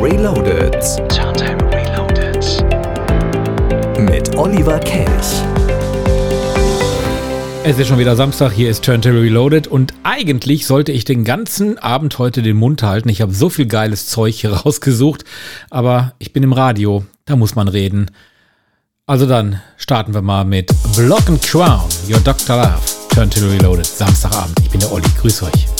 Reloaded. Turntable Reloaded. Mit Oliver Kelch. Es ist schon wieder Samstag, hier ist Turntable Reloaded und eigentlich sollte ich den ganzen Abend heute den Mund halten. Ich habe so viel geiles Zeug hier rausgesucht, aber ich bin im Radio, da muss man reden. Also dann starten wir mal mit Block and Crown, Your Dr. Love, Turntable Reloaded, Samstagabend. Ich bin der Olli, grüß euch.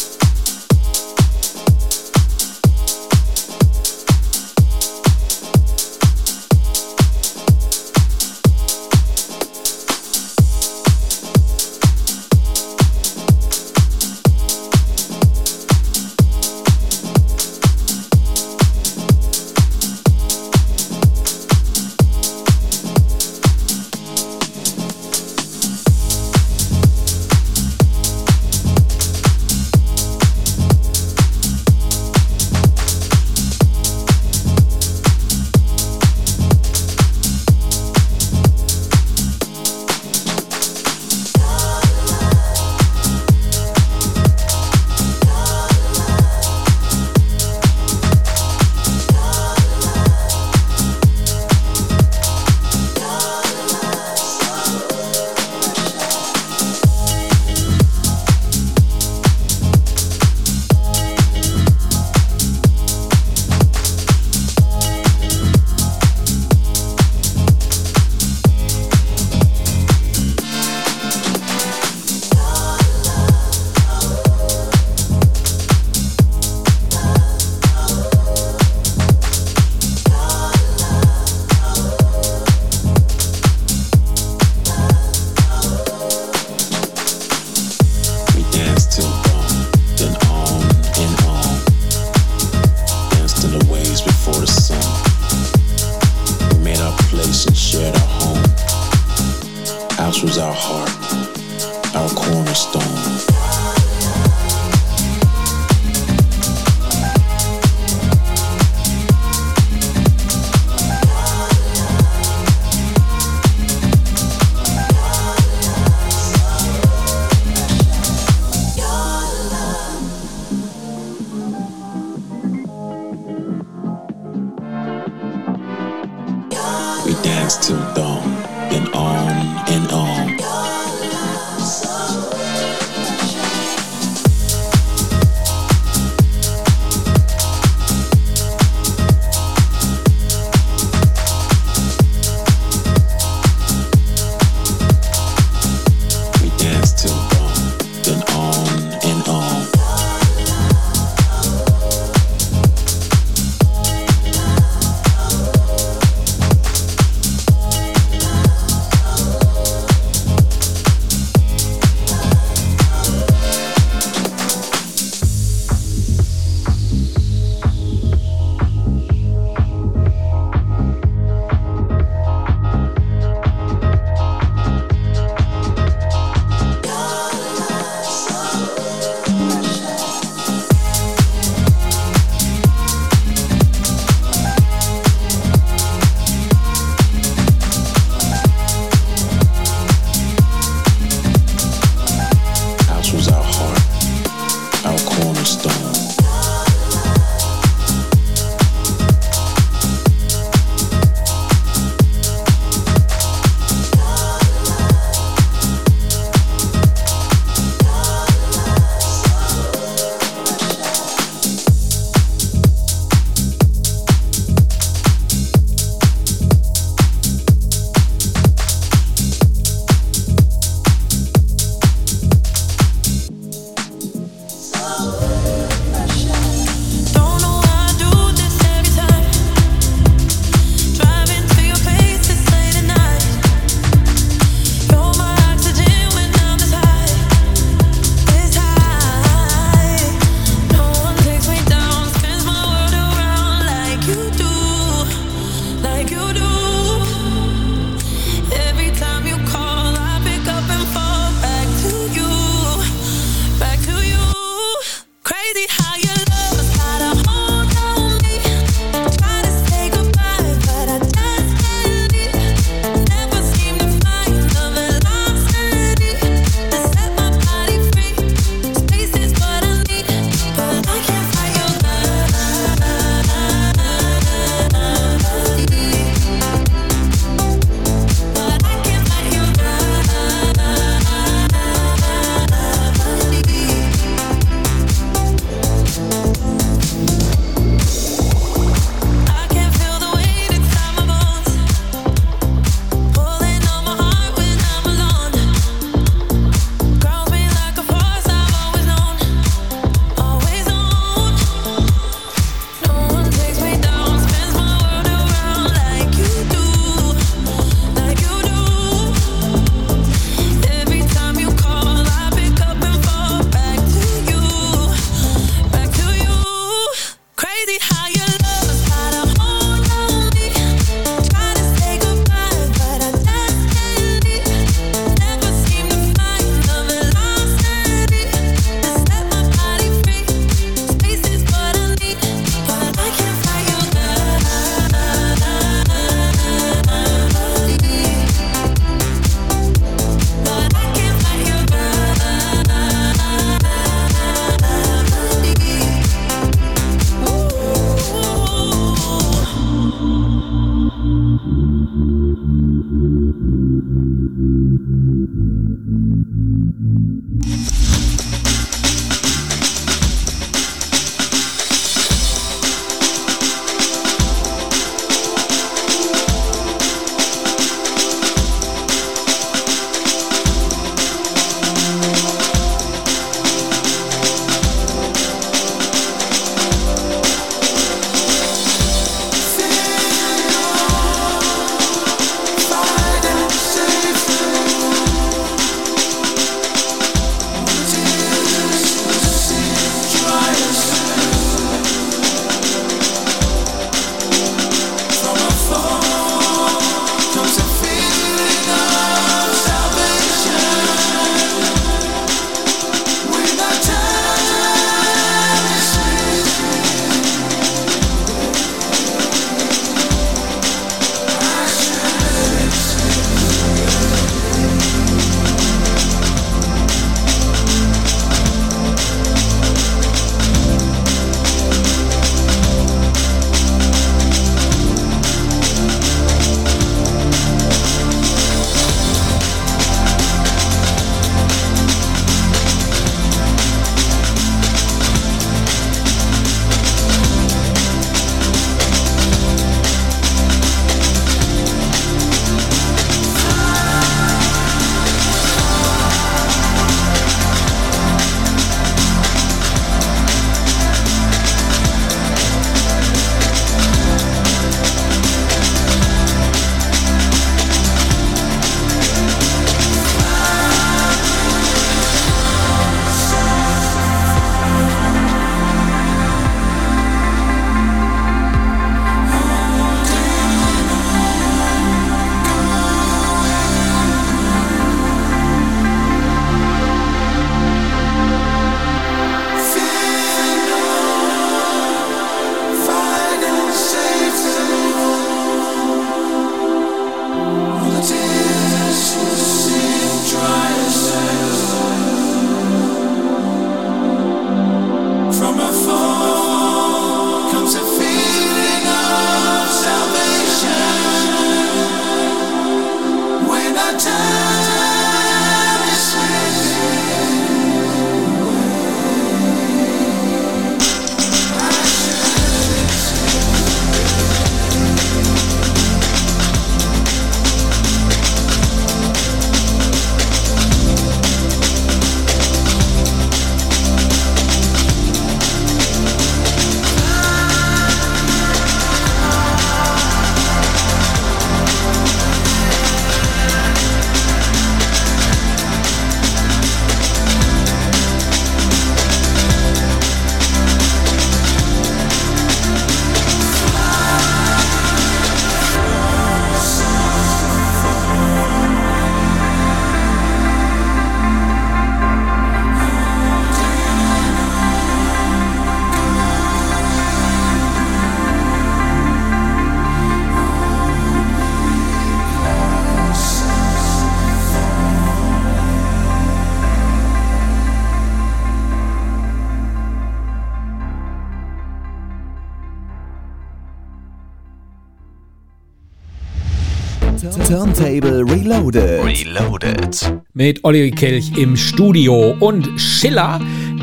Turntable Reloaded. Reloaded. Mit Olli Kelch im Studio. Und Schiller,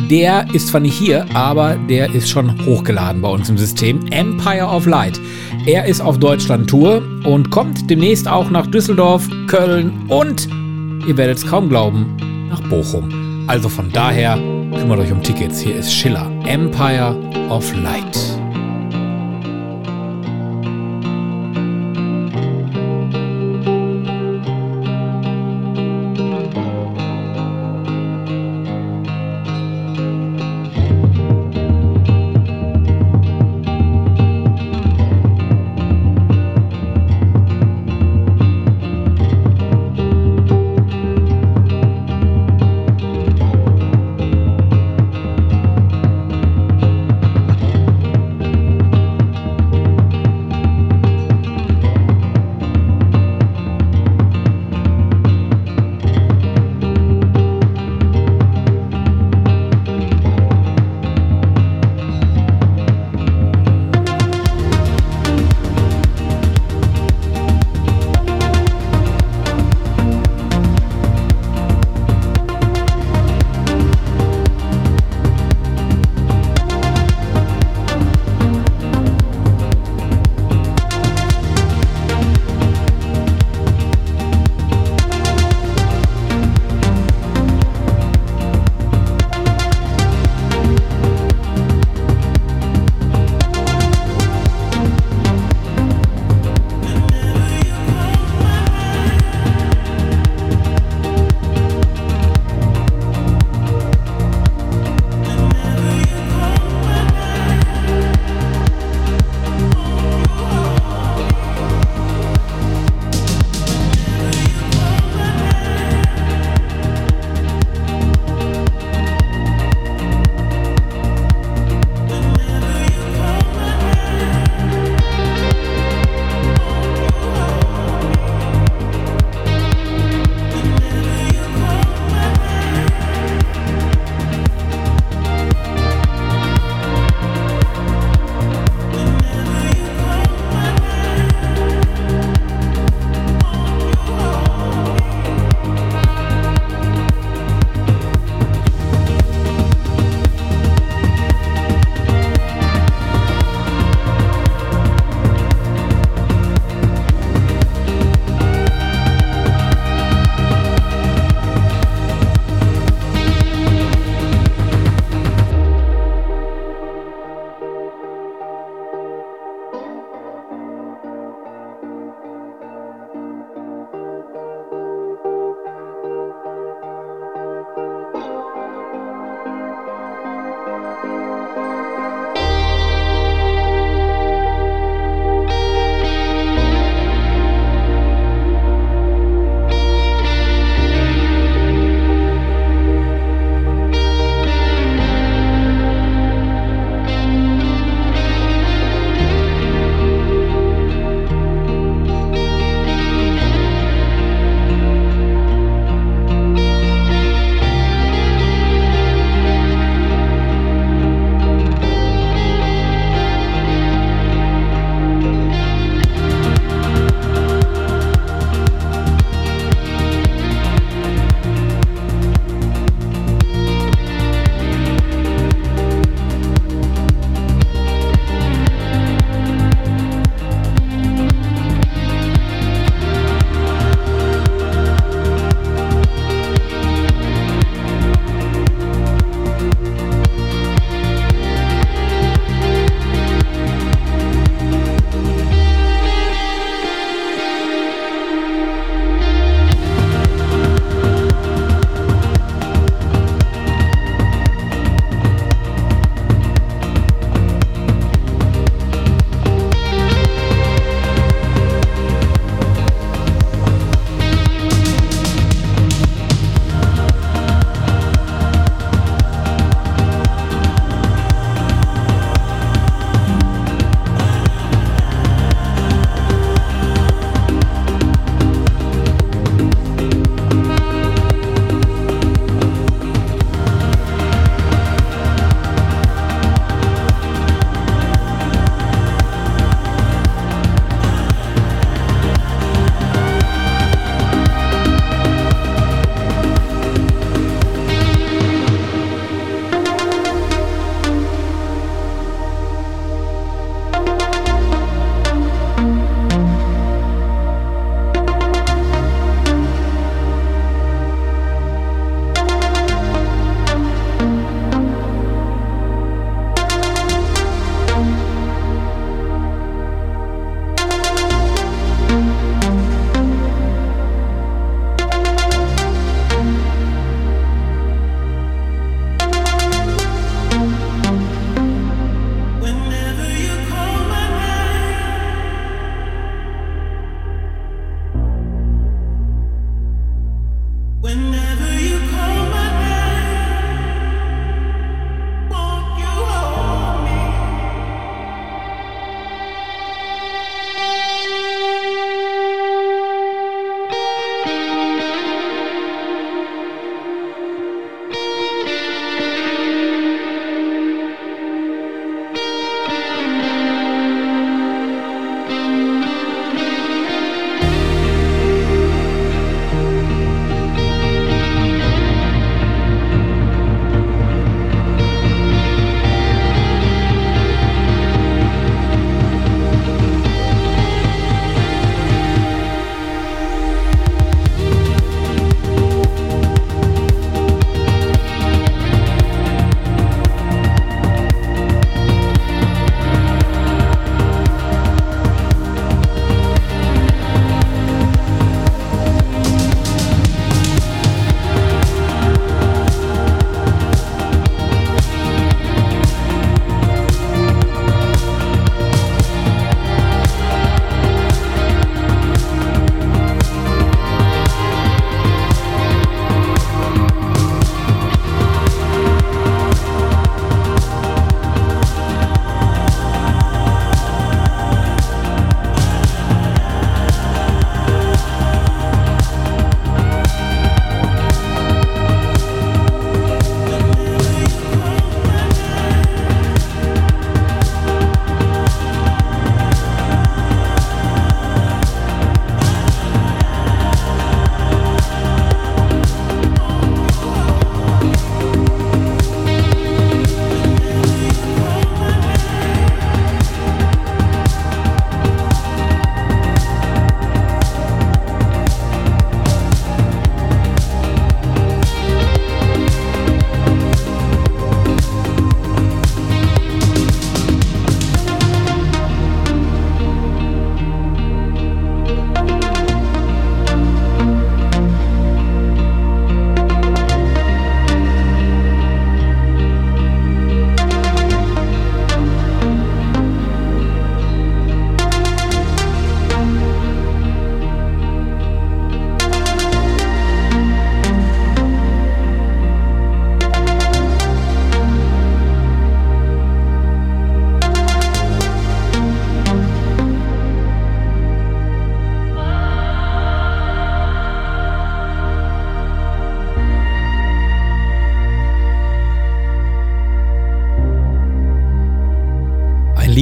der ist zwar nicht hier, aber der ist schon hochgeladen bei uns im System. Empire of Light. Er ist auf Deutschland-Tour und kommt demnächst auch nach Düsseldorf, Köln und, ihr werdet es kaum glauben, nach Bochum. Also von daher kümmert euch um Tickets. Hier ist Schiller. Empire of Light.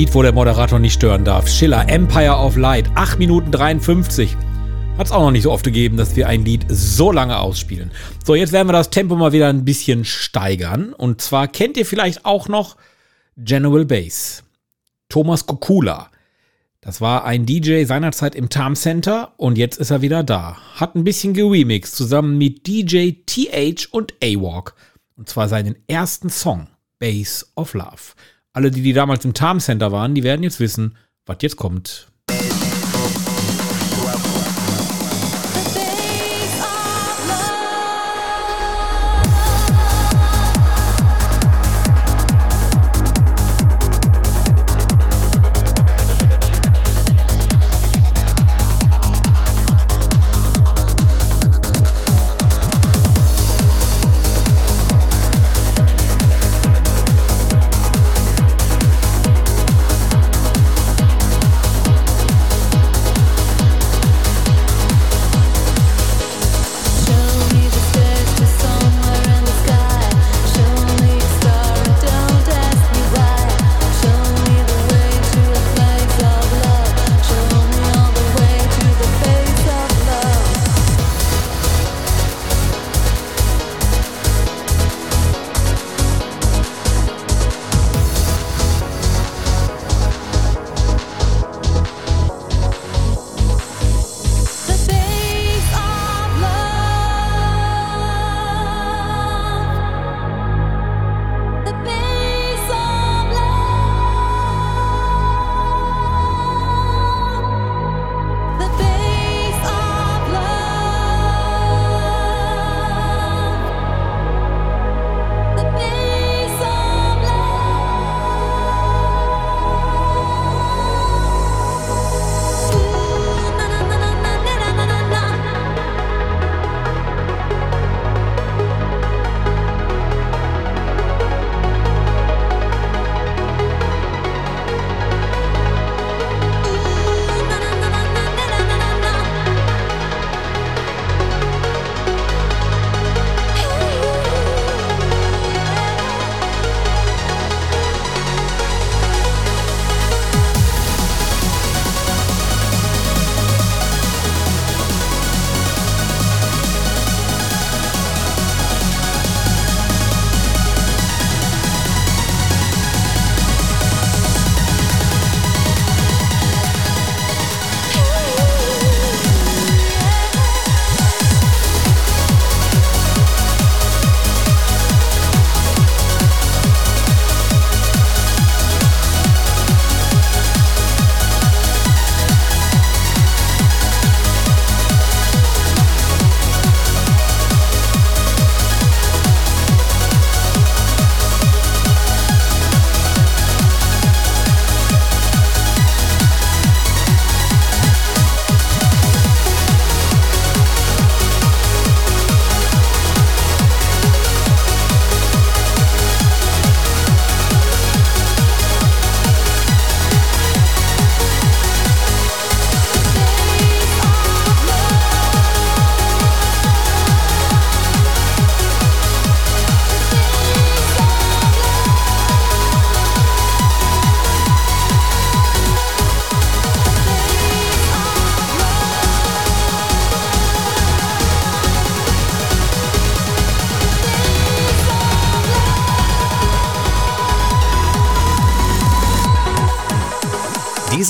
Lied, wo der Moderator nicht stören darf. Schiller, Empire of Light, 8 Minuten 53. Hat es auch noch nicht so oft gegeben, dass wir ein Lied so lange ausspielen. So, jetzt werden wir das Tempo mal wieder ein bisschen steigern. Und zwar kennt ihr vielleicht auch noch General Bass. Thomas Kokula. Das war ein DJ seinerzeit im Tarm Center und jetzt ist er wieder da. Hat ein bisschen geremixed zusammen mit DJ TH und A-Walk. Und zwar seinen ersten Song, Bass of Love. Alle, die, die damals im Tarm Center waren, die werden jetzt wissen, was jetzt kommt.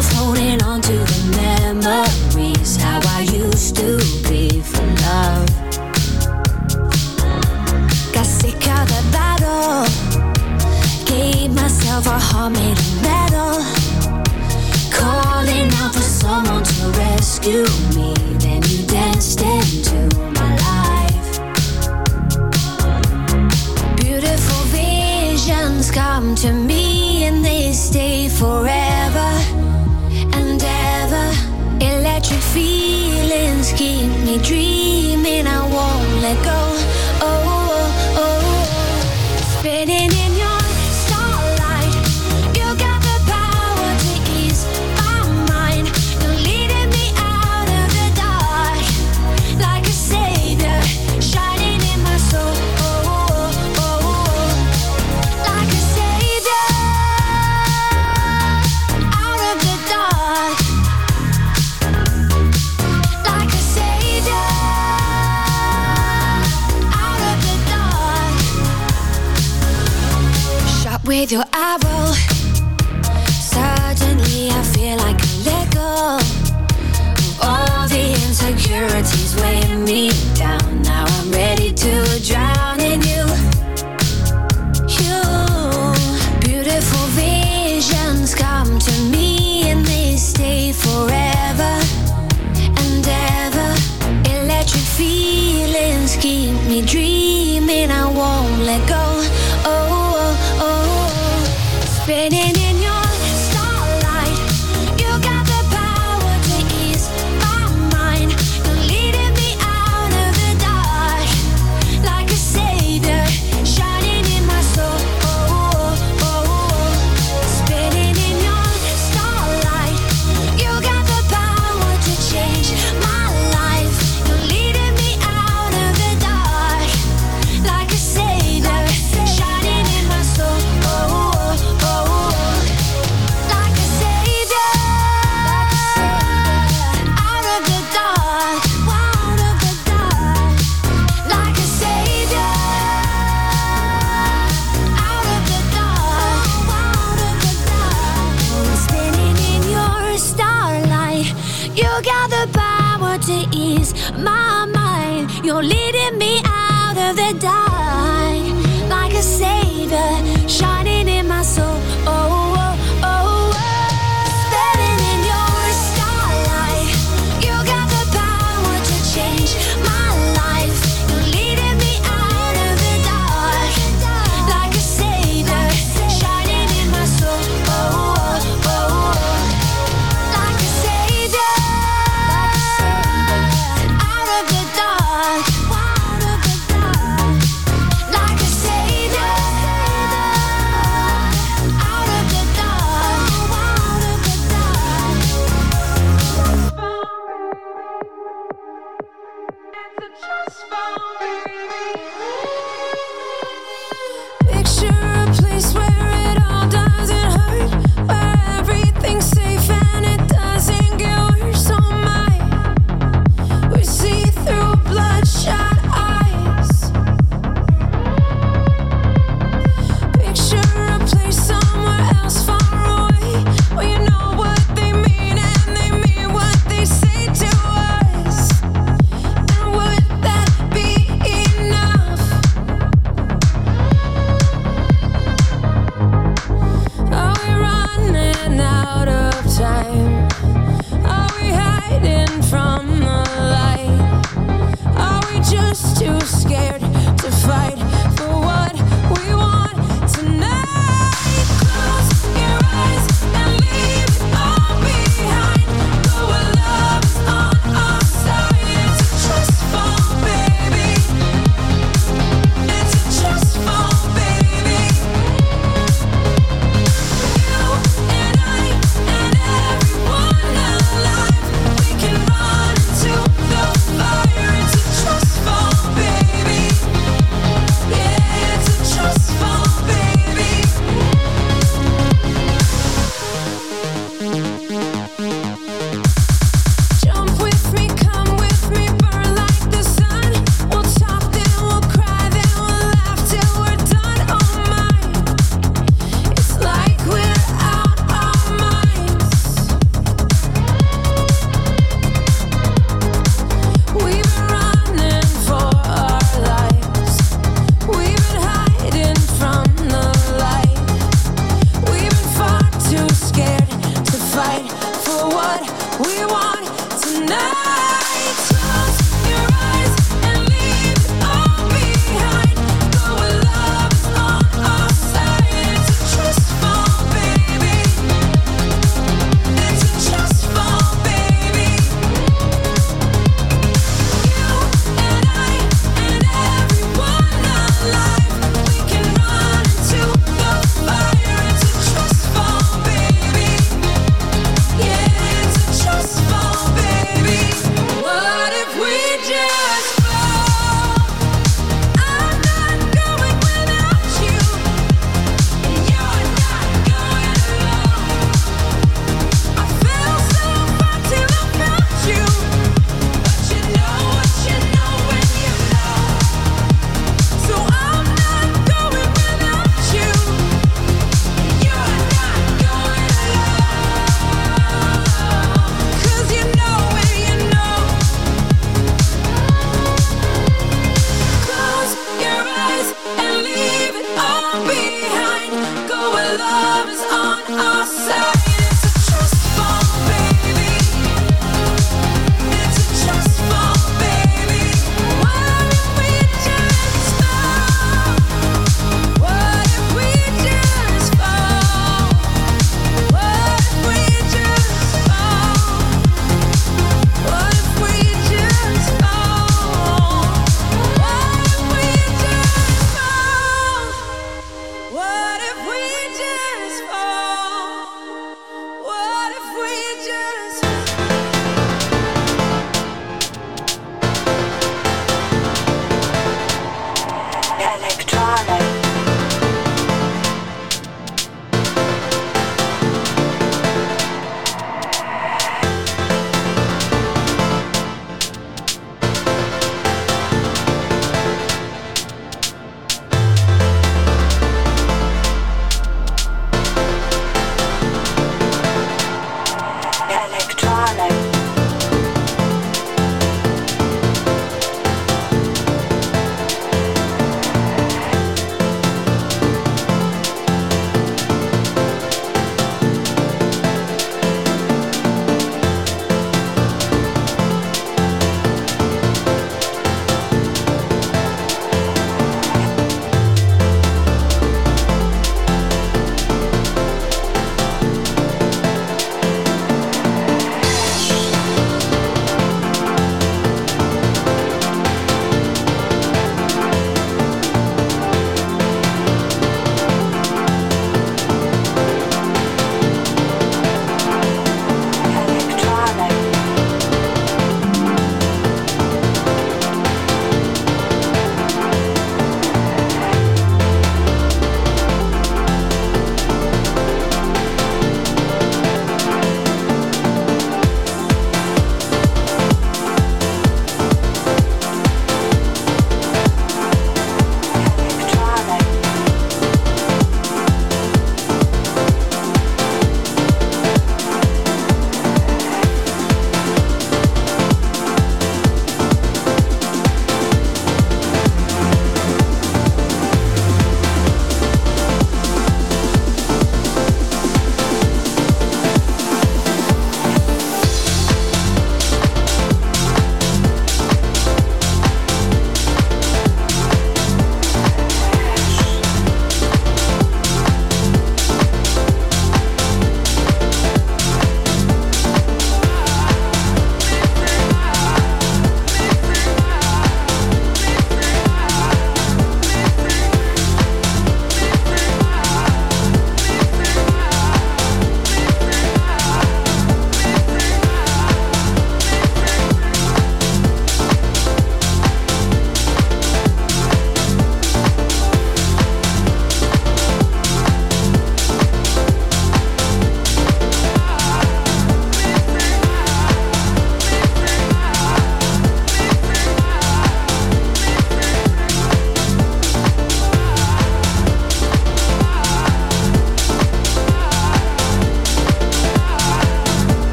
of holding on to the memories, how I used to be for love. Got sick of the battle, gave myself a heart made of metal. Calling out for someone to rescue me, with your. tonight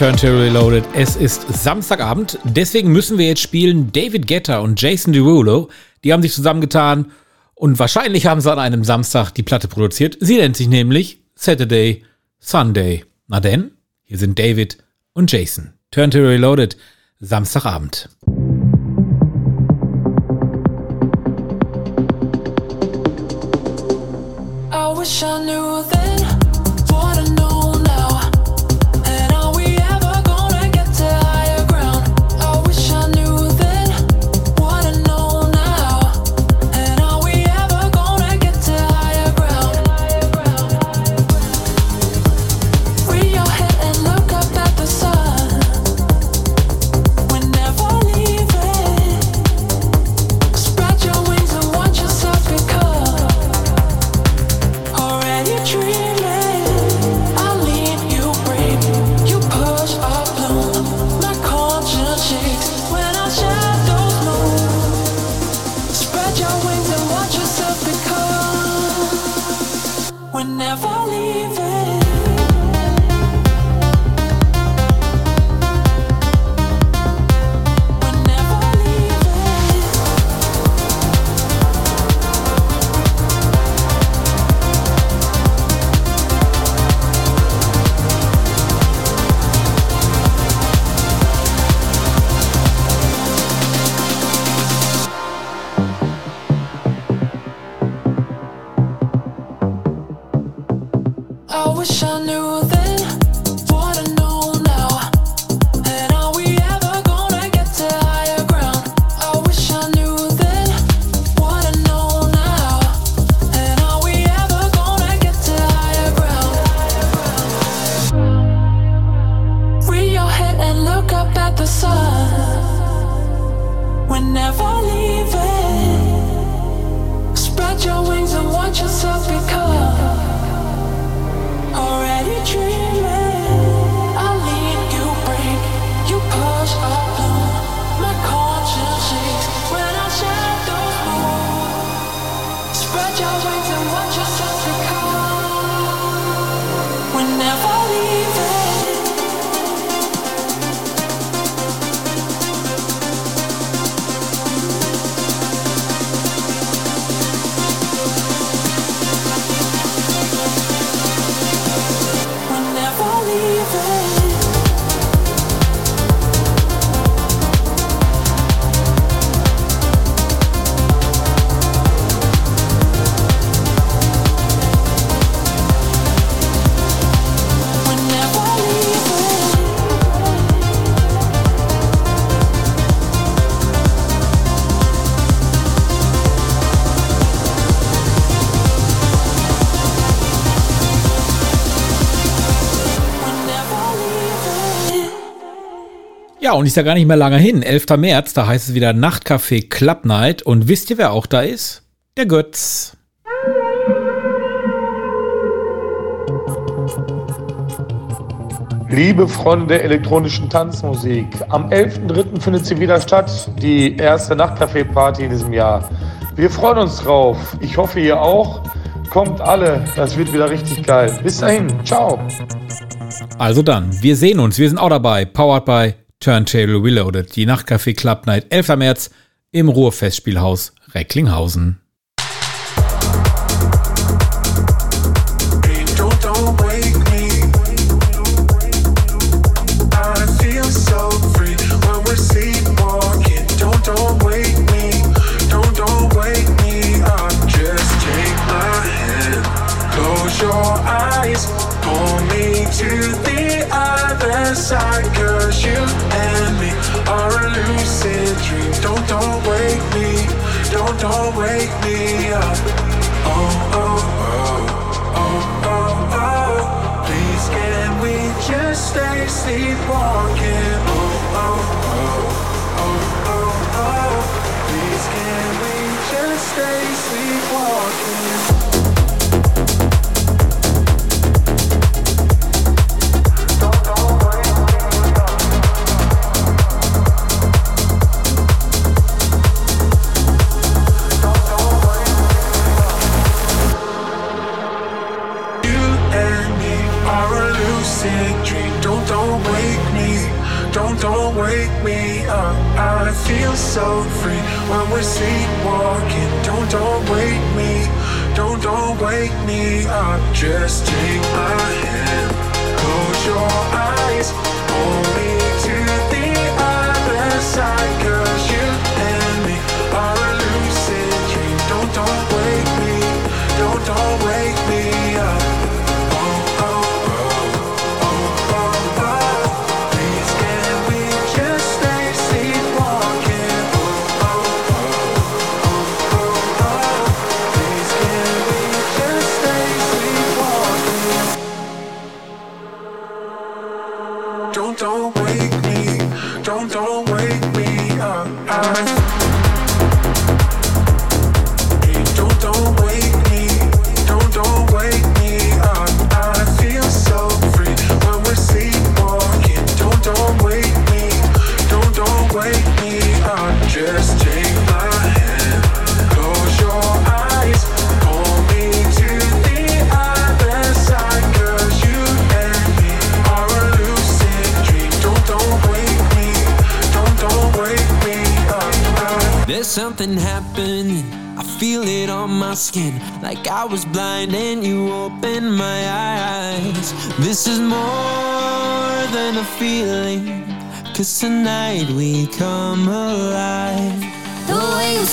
Turntable Reloaded. Es ist Samstagabend, deswegen müssen wir jetzt spielen David Guetta und Jason Derulo. Die haben sich zusammengetan und wahrscheinlich haben sie an einem Samstag die Platte produziert. Sie nennt sich nämlich Saturday Sunday. Na denn, hier sind David und Jason. Turntable Reloaded, Samstagabend. I wish I knew then und ist ja gar nicht mehr lange hin. 11. März, da heißt es wieder Nachtcafé Club Night. Und wisst ihr, wer auch da ist? Der Götz. Liebe Freunde der elektronischen Tanzmusik, am 11.03. findet sie wieder statt, die erste Nachtcafé-Party in diesem Jahr. Wir freuen uns drauf. Ich hoffe, ihr auch. Kommt alle, das wird wieder richtig geil. Bis dahin, ciao. Also dann, wir sehen uns. Wir sind auch dabei. Powered by Turntable Reloaded. Die Nachtcafé Club Night, 11. März im Ruhrfestspielhaus Recklinghausen. don't break me. me up. I feel so free when we're sleepwalking. Don't, don't wake me. Don't, don't wake me up. Just take my hand. Close your eyes. Hold Cause tonight we come alive. The way you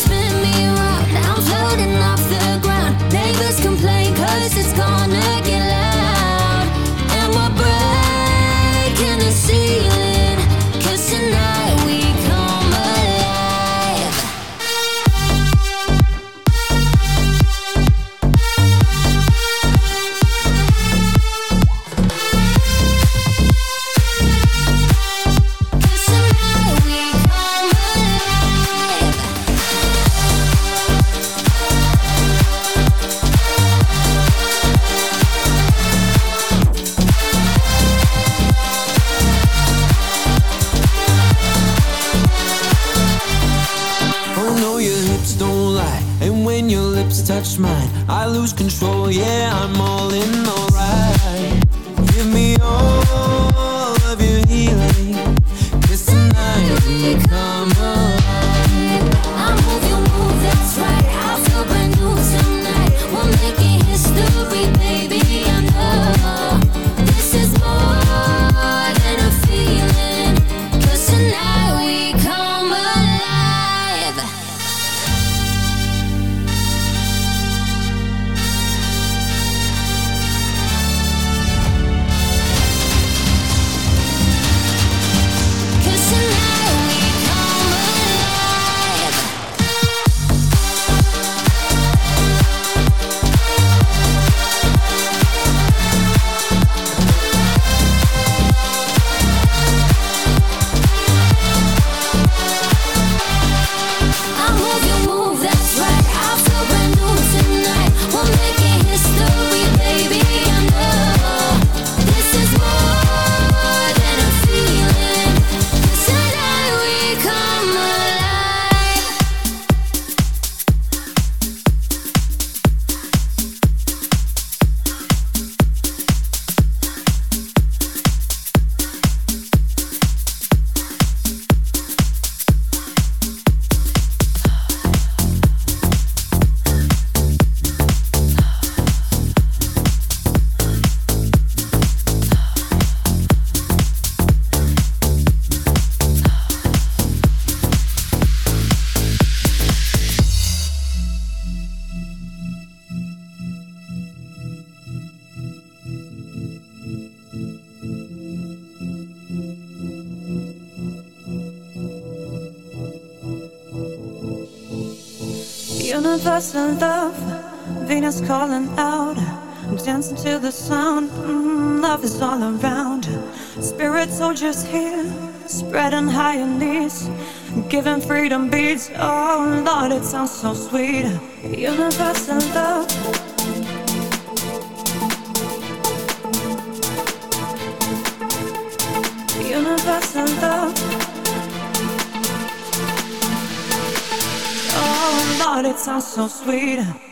was a love, Venus calling out, dancing to the sound. Mm, love is all around. Spirit soldiers here, spreading high in these, giving freedom beats. Oh Lord, it sounds so sweet. Universal love. sounds so sweet.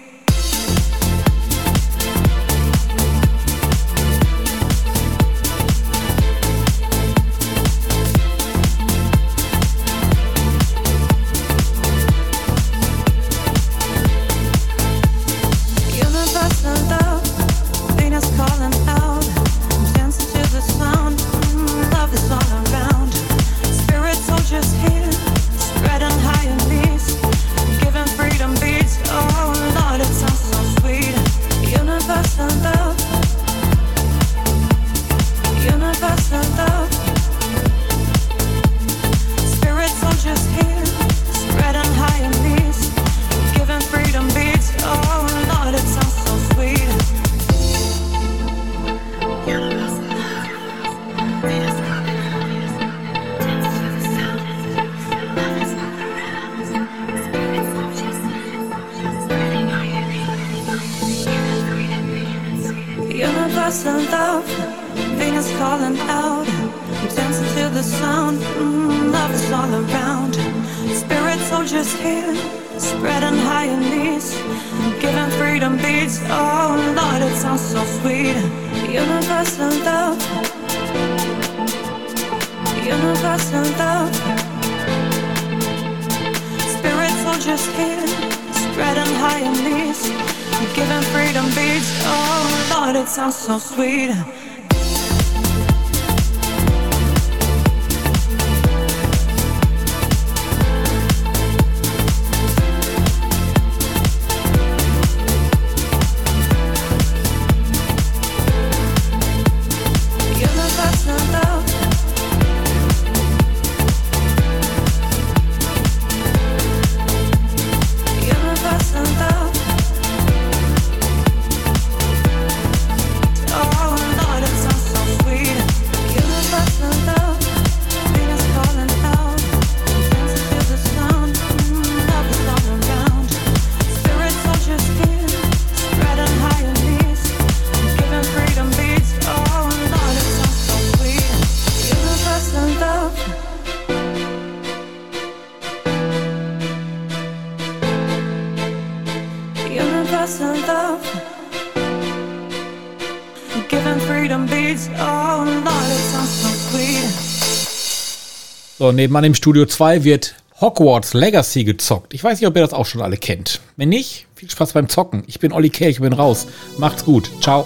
So, nebenan im Studio 2 wird Hogwarts Legacy gezockt. Ich weiß nicht, ob ihr das auch schon alle kennt. Wenn nicht, viel Spaß beim Zocken. Ich bin Olli Kelch, ich bin raus. Macht's gut. Ciao.